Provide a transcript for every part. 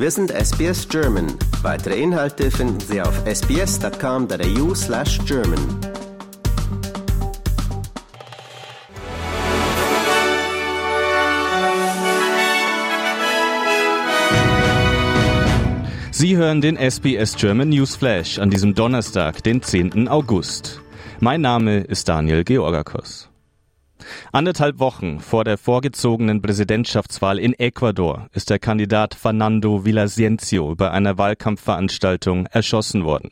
Wir sind SBS German. Weitere Inhalte finden Sie auf sbs.com.au slash German. Sie hören den SBS German News Flash an diesem Donnerstag, den 10. August. Mein Name ist Daniel Georgakos. Anderthalb Wochen vor der vorgezogenen Präsidentschaftswahl in Ecuador ist der Kandidat Fernando Villavicencio bei einer Wahlkampfveranstaltung erschossen worden.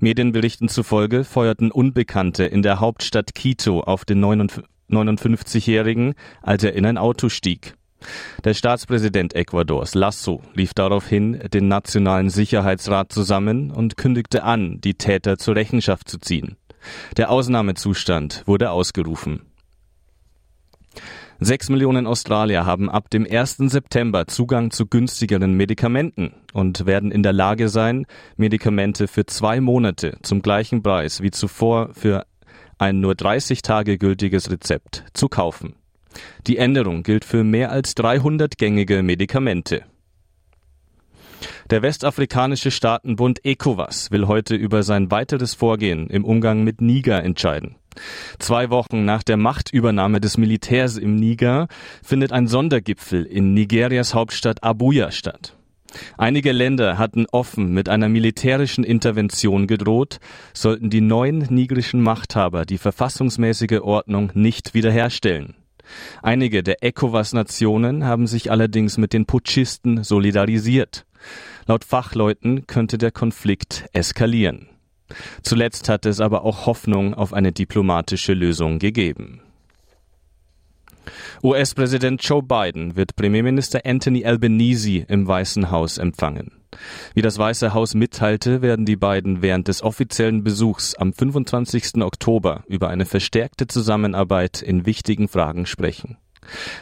Medienberichten zufolge feuerten Unbekannte in der Hauptstadt Quito auf den 59-Jährigen, als er in ein Auto stieg. Der Staatspräsident Ecuadors, Lasso, rief daraufhin den Nationalen Sicherheitsrat zusammen und kündigte an, die Täter zur Rechenschaft zu ziehen. Der Ausnahmezustand wurde ausgerufen. Sechs Millionen Australier haben ab dem 1. September Zugang zu günstigeren Medikamenten und werden in der Lage sein, Medikamente für zwei Monate zum gleichen Preis wie zuvor für ein nur 30 Tage gültiges Rezept zu kaufen. Die Änderung gilt für mehr als 300 gängige Medikamente. Der westafrikanische Staatenbund ECOWAS will heute über sein weiteres Vorgehen im Umgang mit Niger entscheiden. Zwei Wochen nach der Machtübernahme des Militärs im Niger findet ein Sondergipfel in Nigerias Hauptstadt Abuja statt. Einige Länder hatten offen mit einer militärischen Intervention gedroht, sollten die neuen nigerischen Machthaber die verfassungsmäßige Ordnung nicht wiederherstellen. Einige der ECOWAS-Nationen haben sich allerdings mit den Putschisten solidarisiert. Laut Fachleuten könnte der Konflikt eskalieren. Zuletzt hatte es aber auch Hoffnung auf eine diplomatische Lösung gegeben. US-Präsident Joe Biden wird Premierminister Anthony Albanese im Weißen Haus empfangen. Wie das Weiße Haus mitteilte, werden die beiden während des offiziellen Besuchs am 25. Oktober über eine verstärkte Zusammenarbeit in wichtigen Fragen sprechen.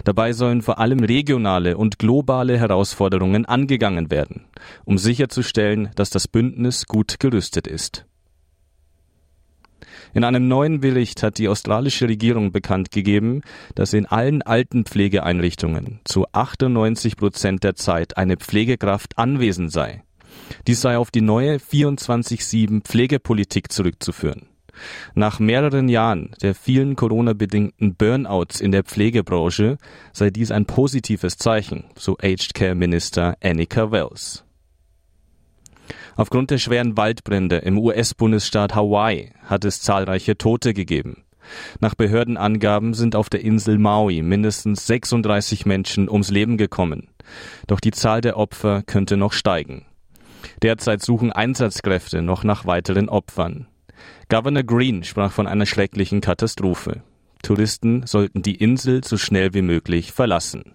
Dabei sollen vor allem regionale und globale Herausforderungen angegangen werden, um sicherzustellen, dass das Bündnis gut gerüstet ist. In einem neuen Bericht hat die australische Regierung bekannt gegeben, dass in allen Altenpflegeeinrichtungen zu 98 Prozent der Zeit eine Pflegekraft anwesend sei. Dies sei auf die neue 24-7 Pflegepolitik zurückzuführen. Nach mehreren Jahren der vielen Corona-bedingten Burnouts in der Pflegebranche sei dies ein positives Zeichen, so Aged Care Minister Annika Wells. Aufgrund der schweren Waldbrände im US-Bundesstaat Hawaii hat es zahlreiche Tote gegeben. Nach Behördenangaben sind auf der Insel Maui mindestens 36 Menschen ums Leben gekommen. Doch die Zahl der Opfer könnte noch steigen. Derzeit suchen Einsatzkräfte noch nach weiteren Opfern. Governor Green sprach von einer schrecklichen Katastrophe. Touristen sollten die Insel so schnell wie möglich verlassen.